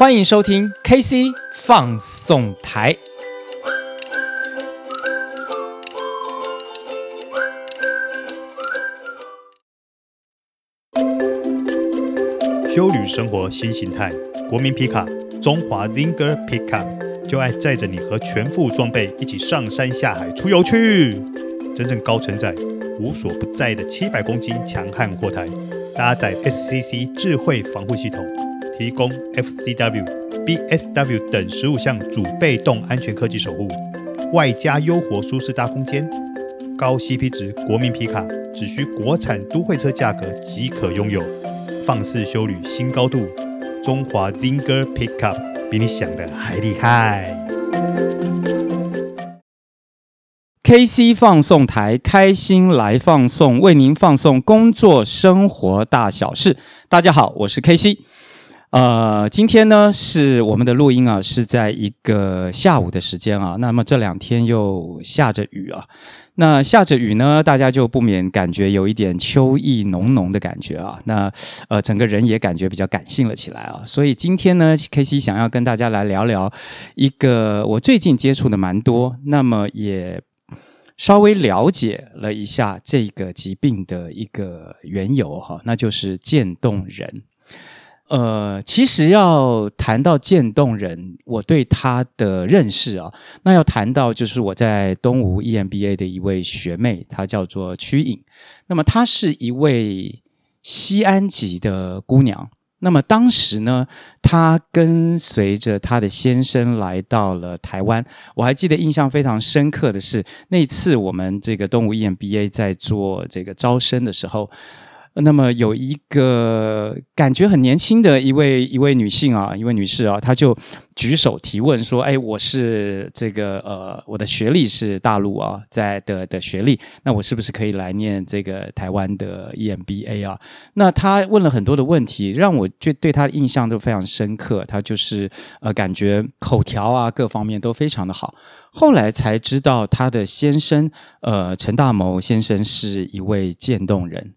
欢迎收听 KC 放送台。休旅生活新形态，国民皮卡中华 Zinger Pickup 就爱载着你和全副装备一起上山下海出游去。真正高承载、无所不在的七百公斤强悍货台，搭载 SCC 智慧防护系统，提供 FCW、BSW 等十五项主被动安全科技守护，外加优活舒适大空间，高 CP 值国民皮卡只需国产都会车价格即可拥有。放肆修旅新高度，中华 Zinger Pickup 比你想的还厉害。KC 放送台开心来放送，为您放送工作生活大小事。大家好，我是 KC。呃，今天呢是我们的录音啊，是在一个下午的时间啊。那么这两天又下着雨啊。那下着雨呢，大家就不免感觉有一点秋意浓浓的感觉啊。那呃，整个人也感觉比较感性了起来啊。所以今天呢，KC 想要跟大家来聊聊一个我最近接触的蛮多，那么也稍微了解了一下这个疾病的一个缘由哈，那就是渐冻人。呃，其实要谈到渐冻人，我对他的认识啊，那要谈到就是我在东吴 EMBA 的一位学妹，她叫做曲颖。那么她是一位西安籍的姑娘。那么当时呢，她跟随着她的先生来到了台湾。我还记得印象非常深刻的是，那次我们这个东吴 EMBA 在做这个招生的时候。那么有一个感觉很年轻的一位一位女性啊，一位女士啊，她就举手提问说：“哎，我是这个呃，我的学历是大陆啊，在的的学历，那我是不是可以来念这个台湾的 EMBA 啊？”那她问了很多的问题，让我就对她的印象都非常深刻。她就是呃，感觉口条啊各方面都非常的好。后来才知道她的先生呃，陈大谋先生是一位渐冻人。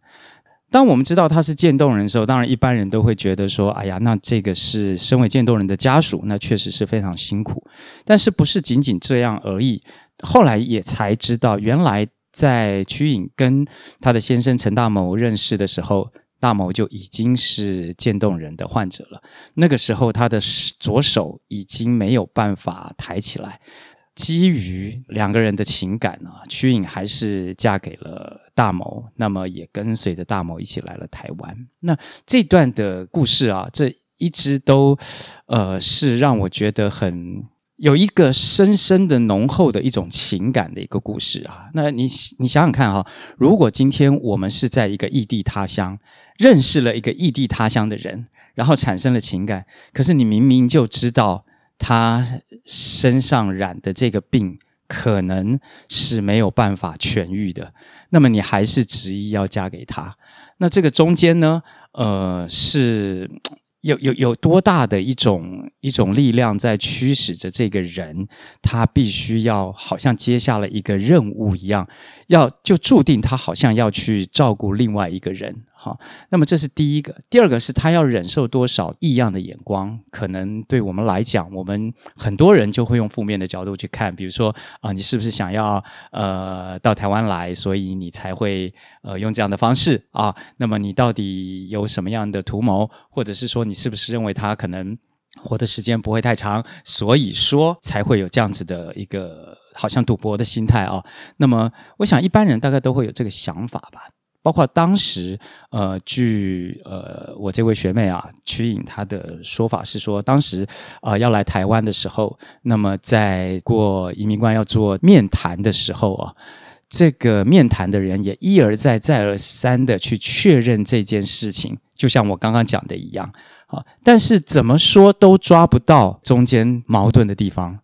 当我们知道他是渐冻人的时候，当然一般人都会觉得说：“哎呀，那这个是身为渐冻人的家属，那确实是非常辛苦。”但是不是仅仅这样而已？后来也才知道，原来在曲颖跟他的先生陈大谋认识的时候，大谋就已经是渐冻人的患者了。那个时候，他的左手已经没有办法抬起来。基于两个人的情感呢，曲颖还是嫁给了大谋，那么也跟随着大谋一起来了台湾。那这段的故事啊，这一直都呃是让我觉得很有一个深深的浓厚的一种情感的一个故事啊。那你你想想看哈，如果今天我们是在一个异地他乡认识了一个异地他乡的人，然后产生了情感，可是你明明就知道。他身上染的这个病可能是没有办法痊愈的，那么你还是执意要嫁给他，那这个中间呢，呃，是有有有多大的一种一种力量在驱使着这个人，他必须要好像接下了一个任务一样，要就注定他好像要去照顾另外一个人。好，那么这是第一个。第二个是他要忍受多少异样的眼光？可能对我们来讲，我们很多人就会用负面的角度去看，比如说啊、你是不是想要呃到台湾来，所以你才会呃用这样的方式啊？那么你到底有什么样的图谋？或者是说你是不是认为他可能活的时间不会太长，所以说才会有这样子的一个好像赌博的心态啊？那么我想一般人大概都会有这个想法吧。包括当时，呃，据呃我这位学妹啊曲颖她的说法是说，当时啊、呃、要来台湾的时候，那么在过移民官要做面谈的时候啊，这个面谈的人也一而再再而三的去确认这件事情，就像我刚刚讲的一样啊，但是怎么说都抓不到中间矛盾的地方，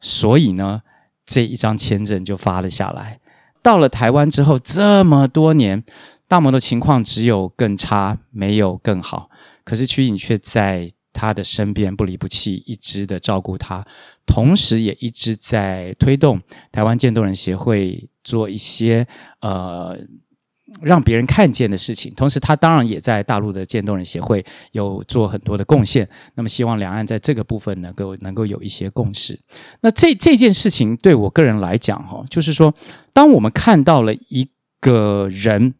所以呢，这一张签证就发了下来。到了台湾之后，这么多年，大摩的情况只有更差，没有更好。可是曲颖却在他的身边不离不弃，一直的照顾他，同时也一直在推动台湾渐冻人协会做一些呃让别人看见的事情。同时，他当然也在大陆的渐冻人协会有做很多的贡献。那么，希望两岸在这个部分能够能够有一些共识。那这这件事情对我个人来讲，哈，就是说，当我们看到了一个人，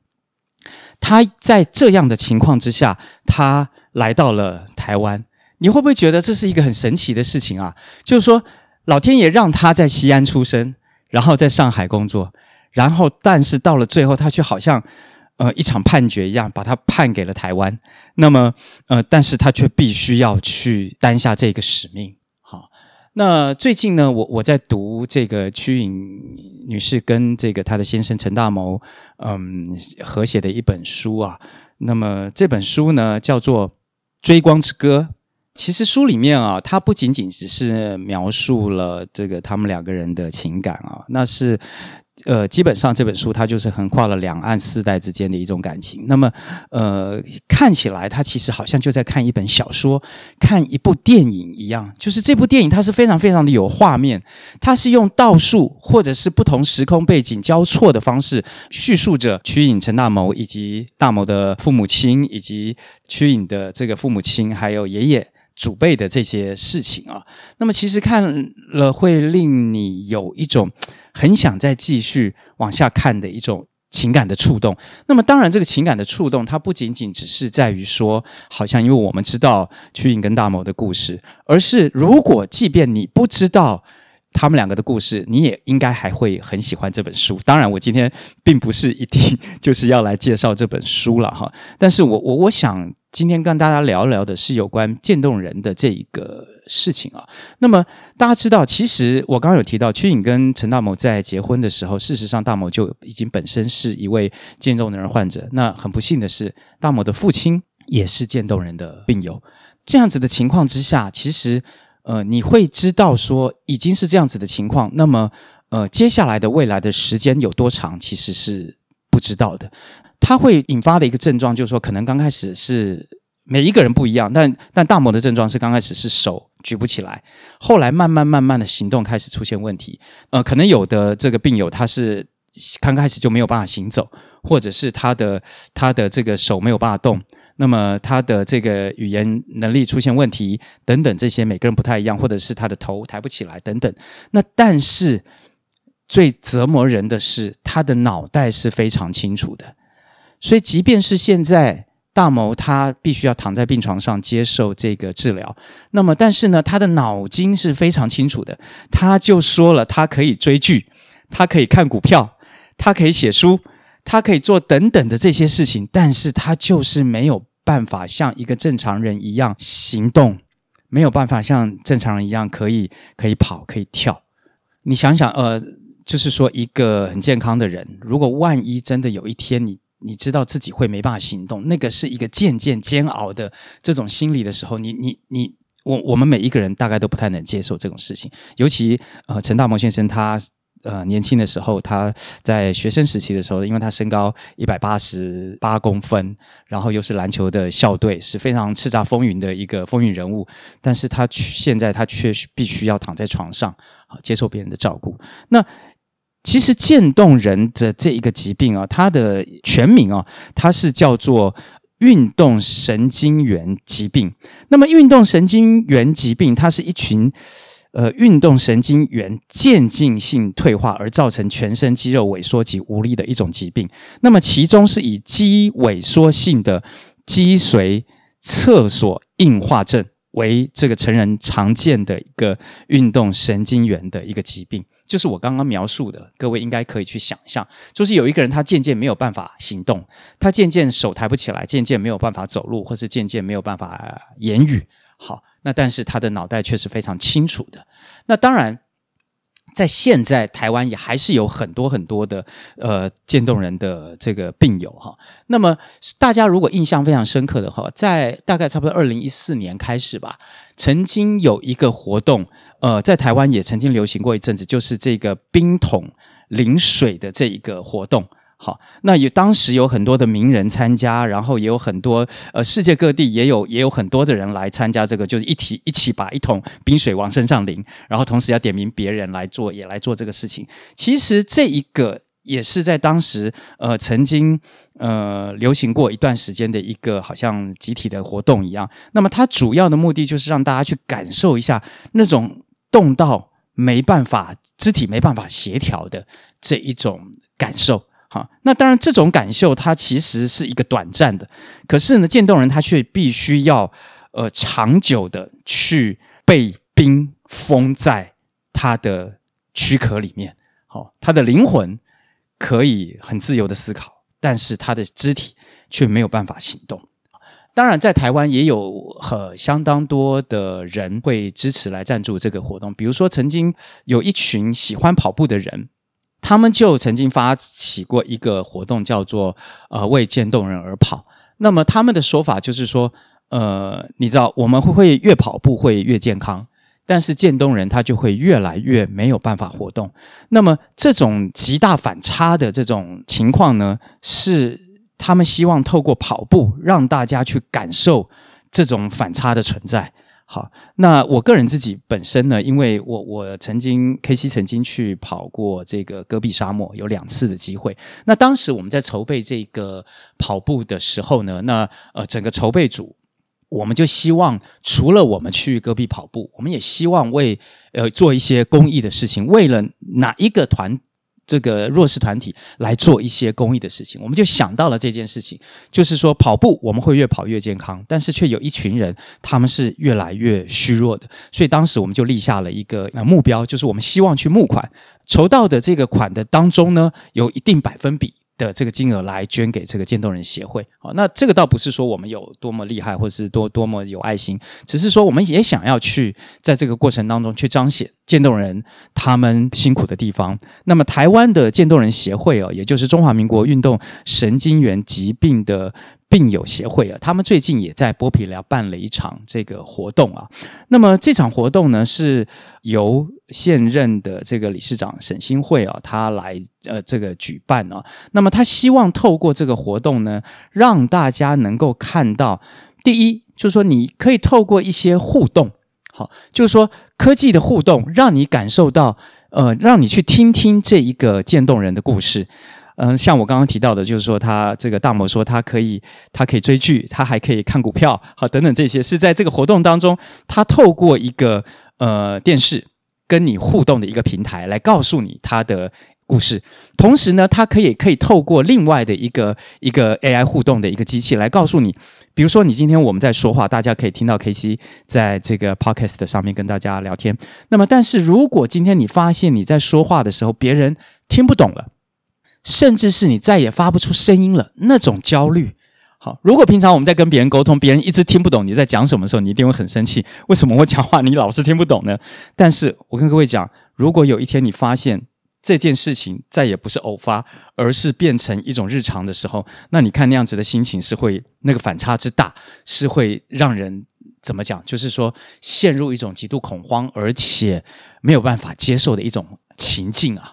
他在这样的情况之下，他来到了台湾，你会不会觉得这是一个很神奇的事情啊？就是说，老天爷让他在西安出生，然后在上海工作。然后，但是到了最后，他却好像，呃，一场判决一样，把他判给了台湾。那么，呃，但是他却必须要去担下这个使命。好，那最近呢，我我在读这个曲颖女士跟这个她的先生陈大谋，嗯，合写的一本书啊。那么这本书呢，叫做《追光之歌》。其实书里面啊，它不仅仅只是描述了这个他们两个人的情感啊，那是。呃，基本上这本书它就是横跨了两岸四代之间的一种感情。那么，呃，看起来它其实好像就在看一本小说、看一部电影一样。就是这部电影它是非常非常的有画面，它是用倒数或者是不同时空背景交错的方式叙述着曲颖、陈大谋以及大谋的父母亲，以及曲颖的这个父母亲，还有爷爷祖辈的这些事情啊。那么，其实看了会令你有一种。很想再继续往下看的一种情感的触动。那么，当然，这个情感的触动，它不仅仅只是在于说，好像因为我们知道曲颖跟大谋的故事，而是如果即便你不知道他们两个的故事，你也应该还会很喜欢这本书。当然，我今天并不是一定就是要来介绍这本书了哈，但是我我我想。今天跟大家聊聊的是有关渐冻人的这一个事情啊。那么大家知道，其实我刚刚有提到，曲颖跟陈大某在结婚的时候，事实上大某就已经本身是一位渐冻人患者。那很不幸的是，大某的父亲也是渐冻人的病友。这样子的情况之下，其实呃，你会知道说已经是这样子的情况。那么呃，接下来的未来的时间有多长，其实是不知道的。它会引发的一个症状，就是说，可能刚开始是每一个人不一样，但但大谋的症状是刚开始是手举不起来，后来慢慢慢慢的行动开始出现问题。呃，可能有的这个病友他是刚开始就没有办法行走，或者是他的他的这个手没有办法动，那么他的这个语言能力出现问题等等，这些每个人不太一样，或者是他的头抬不起来等等。那但是最折磨人的是，他的脑袋是非常清楚的。所以，即便是现在大谋他必须要躺在病床上接受这个治疗，那么，但是呢，他的脑筋是非常清楚的。他就说了，他可以追剧，他可以看股票，他可以写书，他可以做等等的这些事情，但是他就是没有办法像一个正常人一样行动，没有办法像正常人一样可以可以跑，可以跳。你想想，呃，就是说一个很健康的人，如果万一真的有一天你。你知道自己会没办法行动，那个是一个渐渐煎熬的这种心理的时候，你你你，我我们每一个人大概都不太能接受这种事情。尤其呃，陈大谋先生他呃年轻的时候，他在学生时期的时候，因为他身高一百八十八公分，然后又是篮球的校队，是非常叱咤风云的一个风云人物，但是他现在他却必须要躺在床上啊，接受别人的照顾。那其实渐冻人的这一个疾病啊，它的全名啊，它是叫做运动神经元疾病。那么，运动神经元疾病，它是一群呃运动神经元渐进性退化而造成全身肌肉萎缩及无力的一种疾病。那么，其中是以肌萎缩性的脊髓侧索硬化症。为这个成人常见的一个运动神经元的一个疾病，就是我刚刚描述的，各位应该可以去想象，就是有一个人他渐渐没有办法行动，他渐渐手抬不起来，渐渐没有办法走路，或是渐渐没有办法言语。好，那但是他的脑袋却是非常清楚的。那当然。在现在台湾也还是有很多很多的呃渐冻人的这个病友哈。那么大家如果印象非常深刻的话，在大概差不多二零一四年开始吧，曾经有一个活动，呃，在台湾也曾经流行过一阵子，就是这个冰桶淋水的这一个活动。好，那也当时有很多的名人参加，然后也有很多呃世界各地也有也有很多的人来参加这个，就是一起一起把一桶冰水往身上淋，然后同时要点名别人来做，也来做这个事情。其实这一个也是在当时呃曾经呃流行过一段时间的一个好像集体的活动一样。那么它主要的目的就是让大家去感受一下那种冻到没办法肢体没办法协调的这一种感受。好，那当然这种感受它其实是一个短暂的，可是呢，渐冻人他却必须要呃长久的去被冰封在他的躯壳里面。好，他的灵魂。可以很自由的思考，但是他的肢体却没有办法行动。当然，在台湾也有很相当多的人会支持来赞助这个活动。比如说，曾经有一群喜欢跑步的人，他们就曾经发起过一个活动，叫做“呃为渐冻人而跑”。那么他们的说法就是说，呃，你知道，我们会会越跑步会越健康。但是渐冻人他就会越来越没有办法活动。那么这种极大反差的这种情况呢，是他们希望透过跑步让大家去感受这种反差的存在。好，那我个人自己本身呢，因为我我曾经 KC 曾经去跑过这个戈壁沙漠，有两次的机会。那当时我们在筹备这个跑步的时候呢，那呃整个筹备组。我们就希望，除了我们去戈壁跑步，我们也希望为呃做一些公益的事情，为了哪一个团这个弱势团体来做一些公益的事情，我们就想到了这件事情，就是说跑步我们会越跑越健康，但是却有一群人他们是越来越虚弱的，所以当时我们就立下了一个目标，就是我们希望去募款，筹到的这个款的当中呢，有一定百分比。的这个金额来捐给这个渐冻人协会，好，那这个倒不是说我们有多么厉害，或者是多多么有爱心，只是说我们也想要去在这个过程当中去彰显渐冻人他们辛苦的地方。那么台湾的渐冻人协会哦，也就是中华民国运动神经元疾病的。病友协会啊，他们最近也在剥皮寮办了一场这个活动啊。那么这场活动呢，是由现任的这个理事长沈新慧啊，他来呃这个举办啊。那么他希望透过这个活动呢，让大家能够看到，第一就是说你可以透过一些互动，好，就是说科技的互动，让你感受到呃，让你去听听这一个渐冻人的故事。嗯，像我刚刚提到的，就是说他这个大魔说他可以，他可以追剧，他还可以看股票，好，等等这些是在这个活动当中，他透过一个呃电视跟你互动的一个平台来告诉你他的故事。同时呢，他可以可以透过另外的一个一个 AI 互动的一个机器来告诉你，比如说你今天我们在说话，大家可以听到 KC 在这个 Podcast 上面跟大家聊天。那么，但是如果今天你发现你在说话的时候，别人听不懂了。甚至是你再也发不出声音了，那种焦虑。好，如果平常我们在跟别人沟通，别人一直听不懂你在讲什么的时候，你一定会很生气。为什么我讲话你老是听不懂呢？但是我跟各位讲，如果有一天你发现这件事情再也不是偶发，而是变成一种日常的时候，那你看那样子的心情是会那个反差之大，是会让人怎么讲？就是说陷入一种极度恐慌，而且没有办法接受的一种情境啊。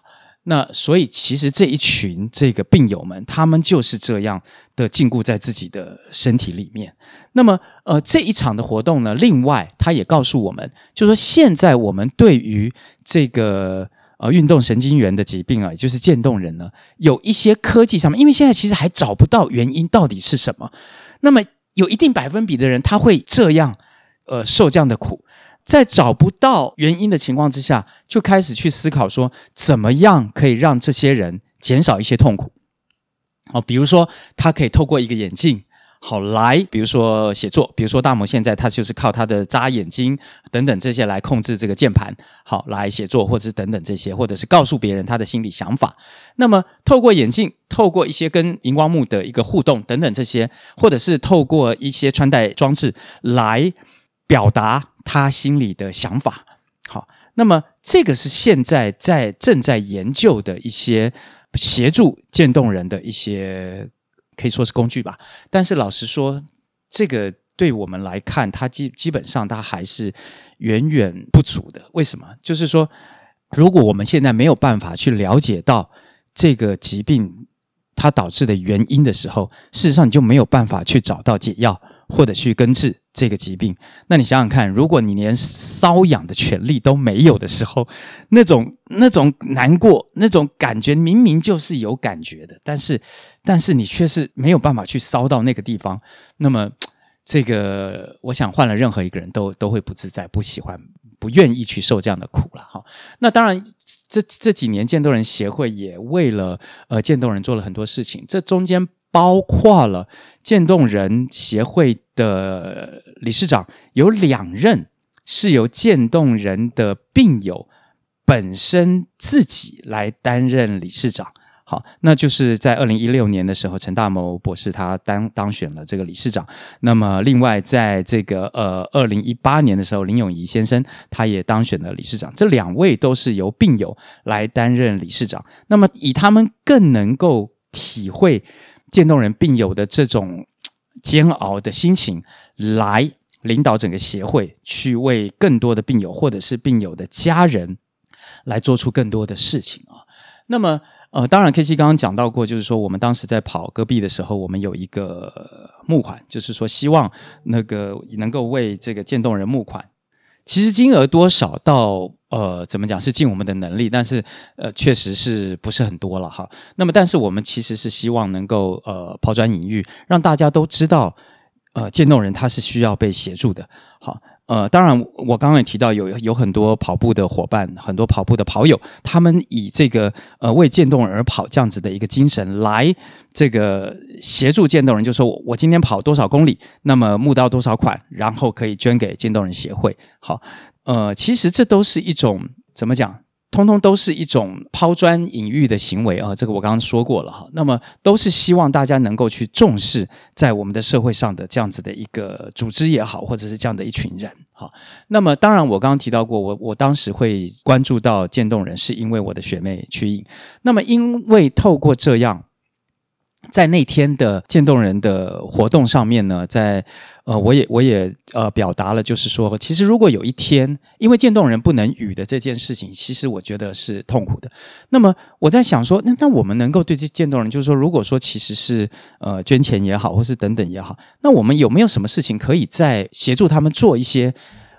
那所以，其实这一群这个病友们，他们就是这样的禁锢在自己的身体里面。那么，呃，这一场的活动呢，另外他也告诉我们，就是说现在我们对于这个呃运动神经元的疾病啊，也就是渐冻人呢，有一些科技上面，因为现在其实还找不到原因到底是什么。那么，有一定百分比的人，他会这样，呃，受这样的苦。在找不到原因的情况之下，就开始去思考说，怎么样可以让这些人减少一些痛苦。好，比如说他可以透过一个眼镜，好来，比如说写作，比如说大魔现在他就是靠他的眨眼睛等等这些来控制这个键盘，好来写作，或者是等等这些，或者是告诉别人他的心理想法。那么透过眼镜，透过一些跟荧光幕的一个互动等等这些，或者是透过一些穿戴装置来表达。他心里的想法，好，那么这个是现在在正在研究的一些协助渐冻人的一些可以说是工具吧。但是老实说，这个对我们来看，它基基本上它还是远远不足的。为什么？就是说，如果我们现在没有办法去了解到这个疾病它导致的原因的时候，事实上你就没有办法去找到解药或者去根治。这个疾病。那你想想看，如果你连瘙痒的权利都没有的时候，那种那种难过，那种感觉明明就是有感觉的，但是但是你却是没有办法去搔到那个地方，那么这个我想换了任何一个人都都会不自在，不喜欢。不愿意去受这样的苦了哈。那当然，这这几年渐冻人协会也为了呃渐冻人做了很多事情。这中间包括了渐冻人协会的理事长有两任是由渐冻人的病友本身自己来担任理事长。好，那就是在二零一六年的时候，陈大谋博士他当当选了这个理事长。那么，另外在这个呃二零一八年的时候，林永仪先生他也当选了理事长。这两位都是由病友来担任理事长。那么，以他们更能够体会渐冻人病友的这种煎熬的心情，来领导整个协会，去为更多的病友或者是病友的家人来做出更多的事情啊。那么。呃，当然，KC 刚刚讲到过，就是说我们当时在跑戈壁的时候，我们有一个募款，就是说希望那个能够为这个渐冻人募款。其实金额多少到呃怎么讲是尽我们的能力，但是呃确实是不是很多了哈。那么，但是我们其实是希望能够呃抛砖引玉，让大家都知道，呃渐冻人他是需要被协助的。好。呃，当然，我刚刚也提到有有很多跑步的伙伴，很多跑步的跑友，他们以这个呃为渐冻人而跑这样子的一个精神来这个协助渐冻人，就说我我今天跑多少公里，那么募到多少款，然后可以捐给渐冻人协会。好，呃，其实这都是一种怎么讲？通通都是一种抛砖引玉的行为啊，这个我刚刚说过了哈。那么都是希望大家能够去重视在我们的社会上的这样子的一个组织也好，或者是这样的一群人哈。那么当然，我刚刚提到过，我我当时会关注到渐冻人，是因为我的学妹曲颖。那么因为透过这样。在那天的渐冻人的活动上面呢，在呃，我也我也呃表达了，就是说，其实如果有一天，因为渐冻人不能语的这件事情，其实我觉得是痛苦的。那么我在想说，那那我们能够对这渐冻人，就是说，如果说其实是呃捐钱也好，或是等等也好，那我们有没有什么事情可以再协助他们做一些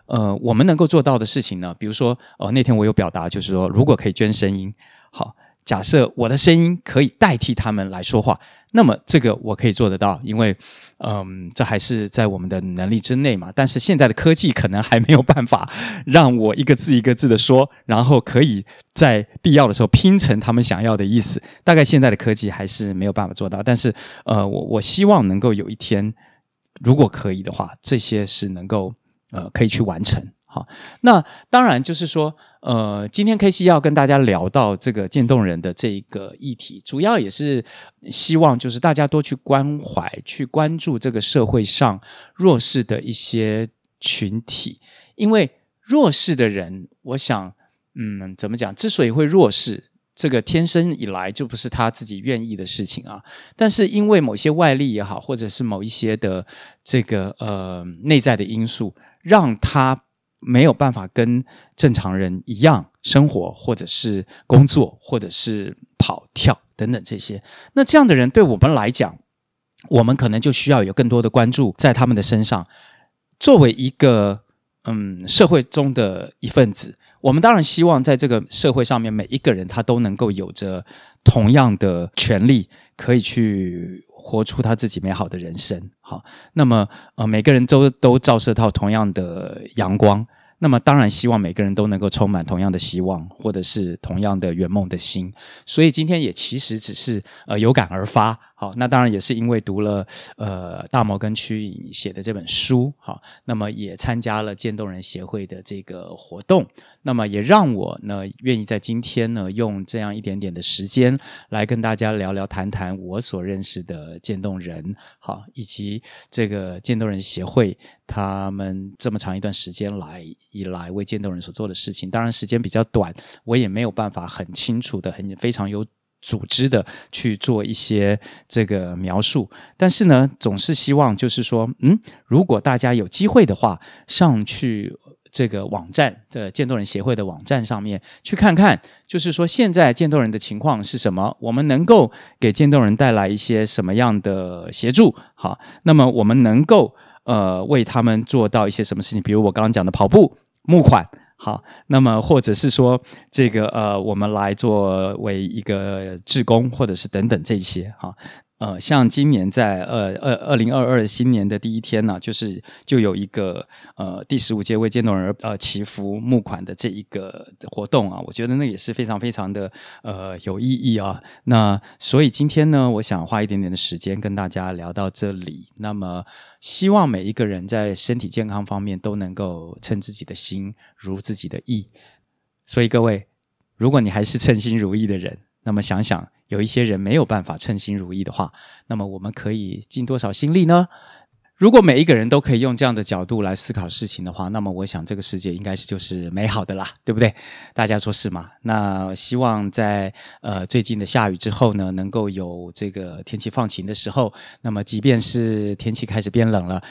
呃我们能够做到的事情呢？比如说，呃，那天我有表达，就是说，如果可以捐声音，好。假设我的声音可以代替他们来说话，那么这个我可以做得到，因为，嗯，这还是在我们的能力之内嘛。但是现在的科技可能还没有办法让我一个字一个字的说，然后可以在必要的时候拼成他们想要的意思。大概现在的科技还是没有办法做到。但是，呃，我我希望能够有一天，如果可以的话，这些是能够呃可以去完成。那当然就是说。呃，今天 KC 要跟大家聊到这个渐冻人的这一个议题，主要也是希望就是大家多去关怀、去关注这个社会上弱势的一些群体，因为弱势的人，我想，嗯，怎么讲？之所以会弱势，这个天生以来就不是他自己愿意的事情啊。但是因为某些外力也好，或者是某一些的这个呃内在的因素，让他。没有办法跟正常人一样生活，或者是工作，或者是跑跳等等这些。那这样的人对我们来讲，我们可能就需要有更多的关注在他们的身上。作为一个嗯社会中的一份子，我们当然希望在这个社会上面，每一个人他都能够有着同样的权利，可以去。活出他自己美好的人生，好，那么呃，每个人都都照射到同样的阳光，那么当然希望每个人都能够充满同样的希望，或者是同样的圆梦的心。所以今天也其实只是呃有感而发。好，那当然也是因为读了呃大谋跟曲颖写的这本书，好，那么也参加了渐冻人协会的这个活动，那么也让我呢愿意在今天呢用这样一点点的时间来跟大家聊聊谈谈我所认识的渐冻人，好，以及这个渐冻人协会他们这么长一段时间来以来为渐冻人所做的事情，当然时间比较短，我也没有办法很清楚的、很非常有。组织的去做一些这个描述，但是呢，总是希望就是说，嗯，如果大家有机会的话，上去这个网站，这个渐冻人协会的网站上面去看看，就是说现在渐冻人的情况是什么，我们能够给渐冻人带来一些什么样的协助？好，那么我们能够呃为他们做到一些什么事情，比如我刚刚讲的跑步募款，好，那么或者是说这个呃我们来作为一个志工，或者是等等这些哈。呃，像今年在呃二二零二二新年的第一天呢、就是就有一个呃第十五届为渐冻人呃祈福募款的这一个活动啊，我觉得那也是非常非常的呃有意义啊。那所以今天呢，我想花一点点的时间跟大家聊到这里。那么希望每一个人在身体健康方面都能够称自己的心如自己的意。所以各位，如果你还是称心如意的人，那么想想。有一些人没有办法称心如意的话，那么我们可以尽多少心力呢？如果每一个人都可以用这样的角度来思考事情的话，那么我想这个世界应该是就是美好的啦，对不对？大家说是吗？那希望在呃最近的下雨之后呢，能够有这个天气放晴的时候，那么即便是天气开始变冷了，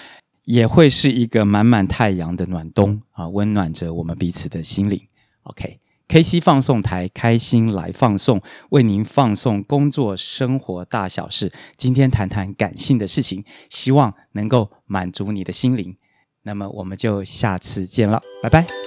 也会是一个满满太阳的暖冬啊，温暖着我们彼此的心灵。OK。KC 放送台，开心来放送，为您放送工作生活大小事。今天谈谈感性的事情，希望能够满足你的心灵。那么，我们就下次见了，拜拜。